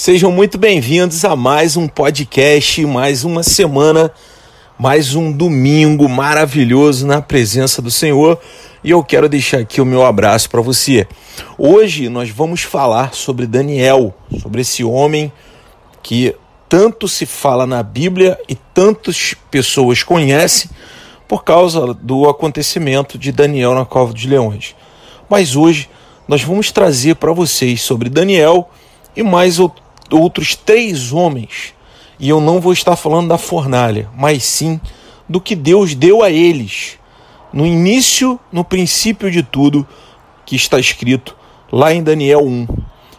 Sejam muito bem-vindos a mais um podcast, mais uma semana, mais um domingo maravilhoso na presença do Senhor. E eu quero deixar aqui o meu abraço para você. Hoje nós vamos falar sobre Daniel, sobre esse homem que tanto se fala na Bíblia e tantas pessoas conhecem por causa do acontecimento de Daniel na cova dos leões. Mas hoje nós vamos trazer para vocês sobre Daniel e mais outros três homens. E eu não vou estar falando da fornalha, mas sim do que Deus deu a eles no início, no princípio de tudo que está escrito lá em Daniel 1.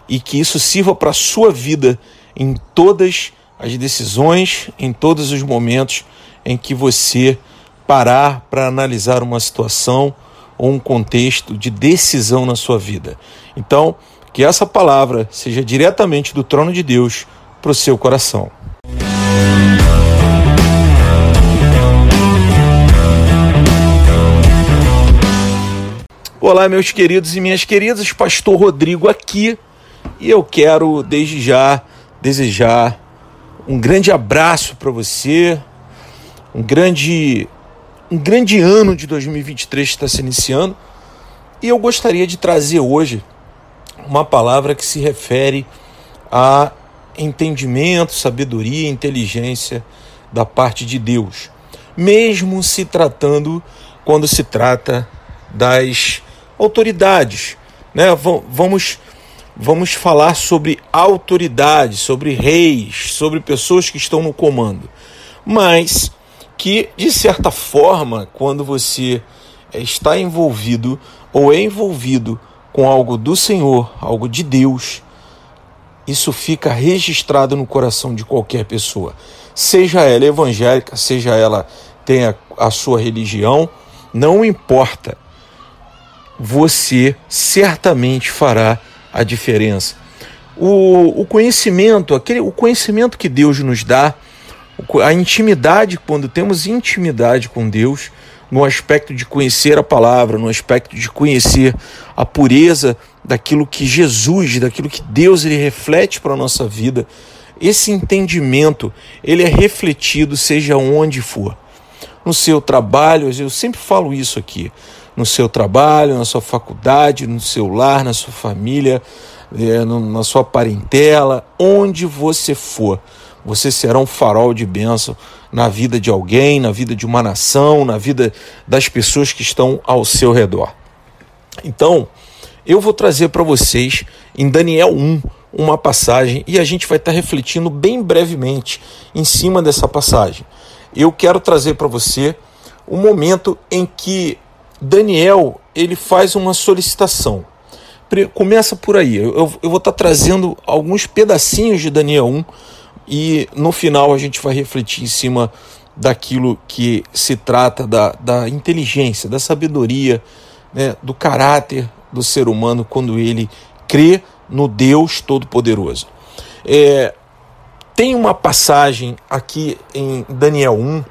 E que isso sirva para a sua vida em todas as decisões, em todos os momentos em que você parar para analisar uma situação ou um contexto de decisão na sua vida. Então, que essa palavra seja diretamente do trono de Deus para o seu coração. Olá, meus queridos e minhas queridas, Pastor Rodrigo aqui. E eu quero desde já desejar um grande abraço para você, um grande, um grande ano de 2023 está se iniciando. E eu gostaria de trazer hoje uma palavra que se refere a entendimento, sabedoria, inteligência da parte de Deus, mesmo se tratando quando se trata das autoridades, né? Vamos vamos falar sobre autoridade, sobre reis, sobre pessoas que estão no comando, mas que de certa forma, quando você está envolvido ou é envolvido com algo do Senhor, algo de Deus, isso fica registrado no coração de qualquer pessoa. Seja ela evangélica, seja ela tenha a sua religião, não importa. Você certamente fará a diferença. O, o conhecimento, aquele, o conhecimento que Deus nos dá, a intimidade, quando temos intimidade com Deus, no aspecto de conhecer a palavra, no aspecto de conhecer a pureza daquilo que Jesus, daquilo que Deus ele reflete para a nossa vida. Esse entendimento, ele é refletido seja onde for. No seu trabalho, eu sempre falo isso aqui, no seu trabalho, na sua faculdade, no seu lar, na sua família, é, na sua parentela, onde você for, você será um farol de bênção na vida de alguém, na vida de uma nação, na vida das pessoas que estão ao seu redor. Então, eu vou trazer para vocês em Daniel 1 uma passagem e a gente vai estar refletindo bem brevemente em cima dessa passagem. Eu quero trazer para você o momento em que Daniel ele faz uma solicitação. Começa por aí. Eu, eu vou estar trazendo alguns pedacinhos de Daniel 1 e no final a gente vai refletir em cima daquilo que se trata da, da inteligência, da sabedoria, né, do caráter do ser humano quando ele crê no Deus Todo-Poderoso. É, tem uma passagem aqui em Daniel 1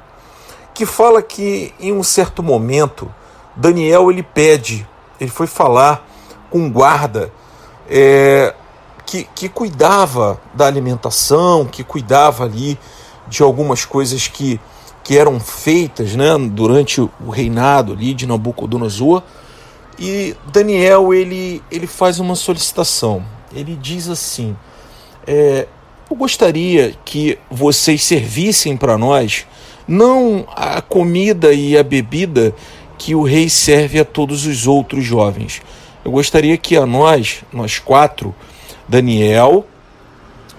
que fala que em um certo momento Daniel ele pede, ele foi falar um guarda é, que, que cuidava da alimentação, que cuidava ali de algumas coisas que, que eram feitas né, durante o reinado ali de Nabucodonosor. E Daniel ele, ele faz uma solicitação. Ele diz assim: é, Eu gostaria que vocês servissem para nós não a comida e a bebida que o rei serve a todos os outros jovens. Eu gostaria que a nós, nós quatro, Daniel,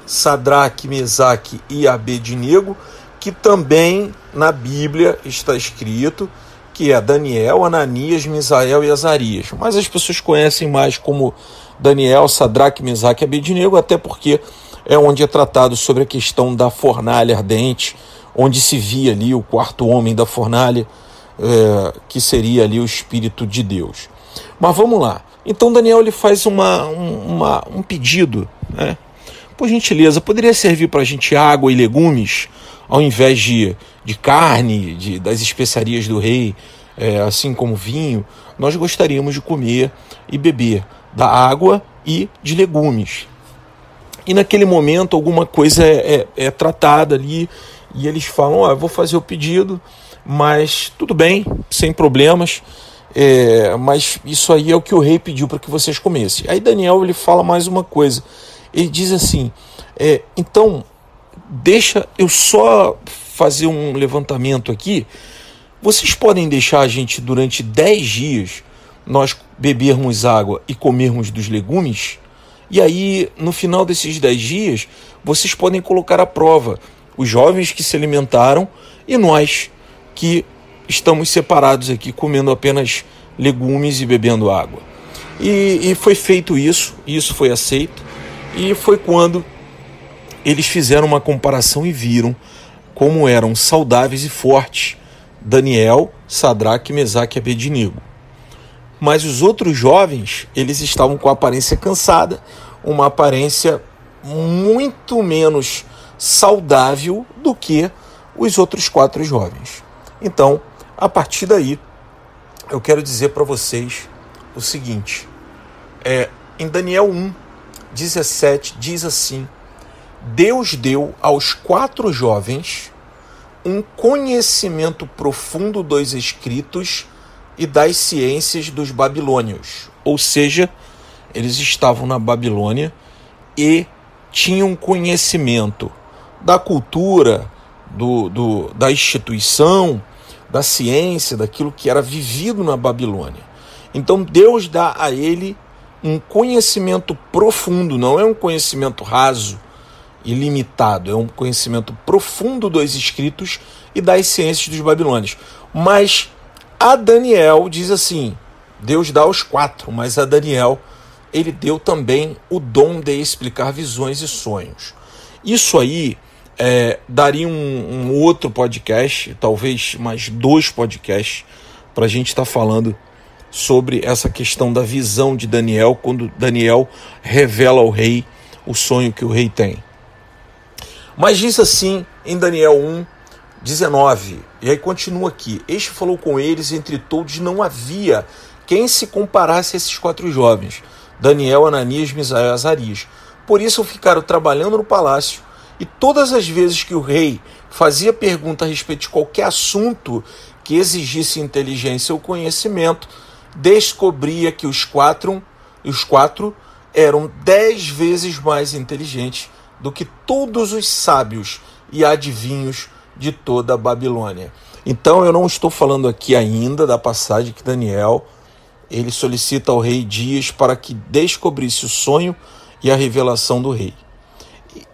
Sadraque, Mesaque e Abednego, que também na Bíblia está escrito que é Daniel, Ananias, Misael e Azarias. Mas as pessoas conhecem mais como Daniel, Sadraque, Mesaque e Abednego, até porque é onde é tratado sobre a questão da fornalha ardente, onde se via ali o quarto homem da fornalha, é, que seria ali o Espírito de Deus. Mas vamos lá. Então Daniel ele faz uma, uma, um pedido, né? Por gentileza, poderia servir para a gente água e legumes ao invés de, de carne, de, das especiarias do rei, é, assim como vinho. Nós gostaríamos de comer e beber da água e de legumes. E naquele momento alguma coisa é, é, é tratada ali e eles falam: oh, vou fazer o pedido, mas tudo bem, sem problemas. É, mas isso aí é o que o rei pediu para que vocês comessem. Aí Daniel ele fala mais uma coisa. Ele diz assim: é, então deixa eu só fazer um levantamento aqui. Vocês podem deixar a gente durante 10 dias nós bebermos água e comermos dos legumes? E aí, no final desses 10 dias, vocês podem colocar à prova os jovens que se alimentaram e nós que estamos separados aqui comendo apenas legumes e bebendo água. E, e foi feito isso, isso foi aceito, e foi quando eles fizeram uma comparação e viram como eram saudáveis e fortes Daniel, Sadraque, Mesaque e Abednego. Mas os outros jovens, eles estavam com a aparência cansada, uma aparência muito menos saudável do que os outros quatro jovens. Então, a partir daí, eu quero dizer para vocês o seguinte: é, em Daniel 1, 17, diz assim: Deus deu aos quatro jovens um conhecimento profundo dos escritos e das ciências dos babilônios. Ou seja, eles estavam na Babilônia e tinham conhecimento da cultura, do, do, da instituição, da ciência, daquilo que era vivido na Babilônia. Então Deus dá a ele um conhecimento profundo, não é um conhecimento raso e limitado, é um conhecimento profundo dos escritos e das ciências dos babilônios. Mas a Daniel diz assim: Deus dá aos quatro, mas a Daniel ele deu também o dom de explicar visões e sonhos. Isso aí é, daria um, um, outro podcast, talvez mais dois podcasts, para a gente estar tá falando sobre essa questão da visão de Daniel, quando Daniel revela ao rei o sonho que o rei tem. Mas diz assim em Daniel 1, 19, e aí continua aqui: Este falou com eles, entre todos não havia quem se comparasse a esses quatro jovens, Daniel, Ananias, Misael e Azarias. Por isso ficaram trabalhando no palácio e todas as vezes que o rei fazia pergunta a respeito de qualquer assunto que exigisse inteligência ou conhecimento, descobria que os quatro, os quatro eram dez vezes mais inteligentes do que todos os sábios e adivinhos de toda a Babilônia. Então eu não estou falando aqui ainda da passagem que Daniel ele solicita ao rei Dias para que descobrisse o sonho e a revelação do rei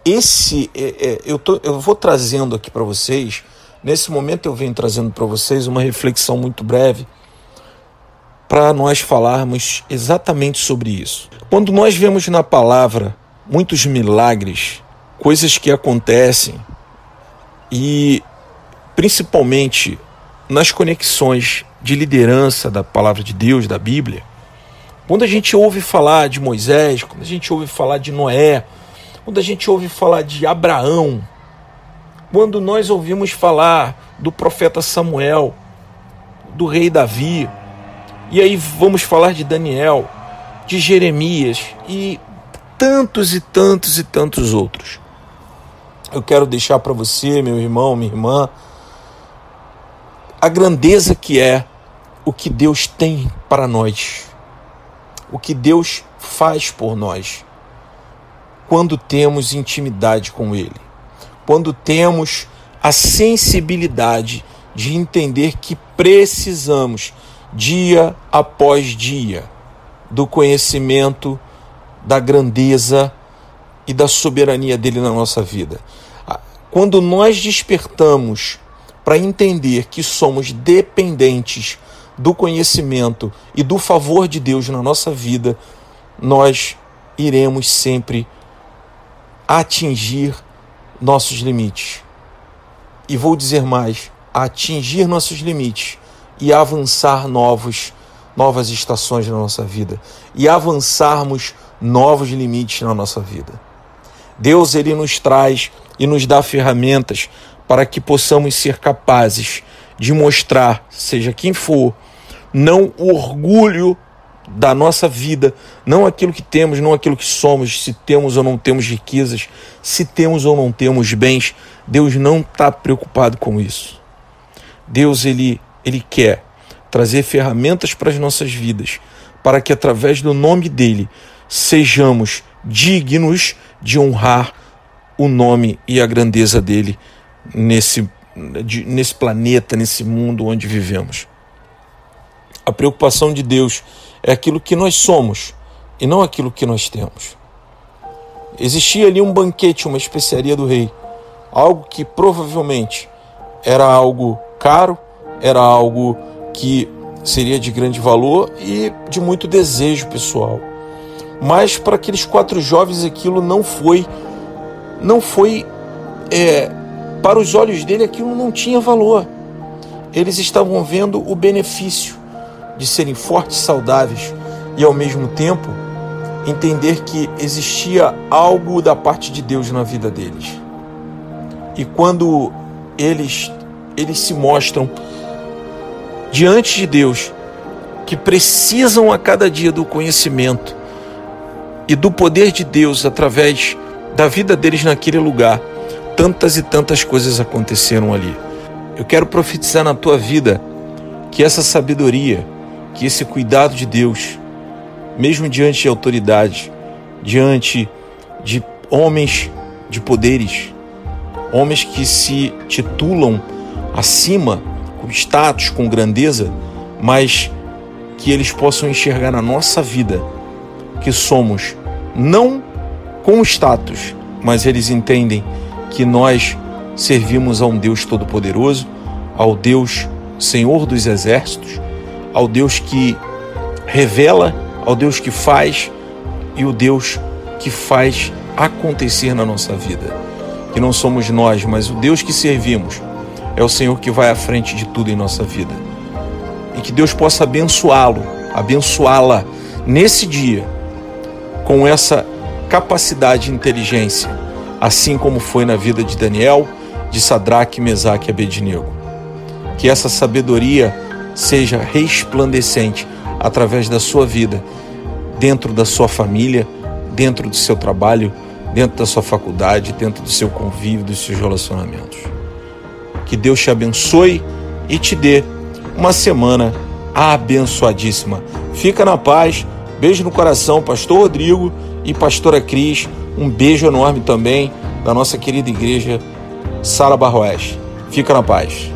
esse é, é, eu, tô, eu vou trazendo aqui para vocês, nesse momento eu venho trazendo para vocês uma reflexão muito breve para nós falarmos exatamente sobre isso. Quando nós vemos na palavra muitos milagres, coisas que acontecem e principalmente nas conexões de liderança da palavra de Deus, da Bíblia, quando a gente ouve falar de Moisés, quando a gente ouve falar de Noé, quando a gente ouve falar de Abraão, quando nós ouvimos falar do profeta Samuel, do rei Davi, e aí vamos falar de Daniel, de Jeremias e tantos e tantos e tantos outros. Eu quero deixar para você, meu irmão, minha irmã, a grandeza que é o que Deus tem para nós, o que Deus faz por nós quando temos intimidade com Ele, quando temos a sensibilidade de entender que precisamos, dia após dia, do conhecimento da grandeza e da soberania dele na nossa vida. Quando nós despertamos para entender que somos dependentes do conhecimento e do favor de Deus na nossa vida, nós iremos sempre atingir nossos limites. E vou dizer mais, atingir nossos limites e avançar novos novas estações na nossa vida e avançarmos novos limites na nossa vida. Deus ele nos traz e nos dá ferramentas para que possamos ser capazes de mostrar, seja quem for, não o orgulho da nossa vida, não aquilo que temos, não aquilo que somos, se temos ou não temos riquezas, se temos ou não temos bens. Deus não está preocupado com isso. Deus ele, ele quer trazer ferramentas para as nossas vidas, para que através do nome dele sejamos dignos de honrar o nome e a grandeza dele nesse, nesse planeta, nesse mundo onde vivemos. A preocupação de Deus é aquilo que nós somos e não aquilo que nós temos. Existia ali um banquete, uma especiaria do rei, algo que provavelmente era algo caro, era algo que seria de grande valor e de muito desejo pessoal. Mas para aqueles quatro jovens aquilo não foi, não foi é, para os olhos dele aquilo não tinha valor. Eles estavam vendo o benefício de serem fortes, saudáveis e ao mesmo tempo entender que existia algo da parte de Deus na vida deles. E quando eles eles se mostram diante de Deus que precisam a cada dia do conhecimento e do poder de Deus através da vida deles naquele lugar, tantas e tantas coisas aconteceram ali. Eu quero profetizar na tua vida que essa sabedoria, que esse cuidado de Deus, mesmo diante de autoridade, diante de homens de poderes, homens que se titulam acima, com status, com grandeza, mas que eles possam enxergar na nossa vida que somos não com status, mas eles entendem que nós servimos a um Deus Todo-Poderoso, ao Deus Senhor dos Exércitos, ao Deus que revela, ao Deus que faz e o Deus que faz acontecer na nossa vida. Que não somos nós, mas o Deus que servimos é o Senhor que vai à frente de tudo em nossa vida. E que Deus possa abençoá-lo, abençoá-la nesse dia com essa capacidade e inteligência, assim como foi na vida de Daniel, de Sadraque, Mesaque e Abednego. Que essa sabedoria seja resplandecente através da sua vida, dentro da sua família, dentro do seu trabalho, dentro da sua faculdade, dentro do seu convívio, dos seus relacionamentos. Que Deus te abençoe e te dê uma semana abençoadíssima. Fica na paz. Beijo no coração, Pastor Rodrigo e Pastora Cris. Um beijo enorme também da nossa querida igreja Sara Barroés. Fica na paz.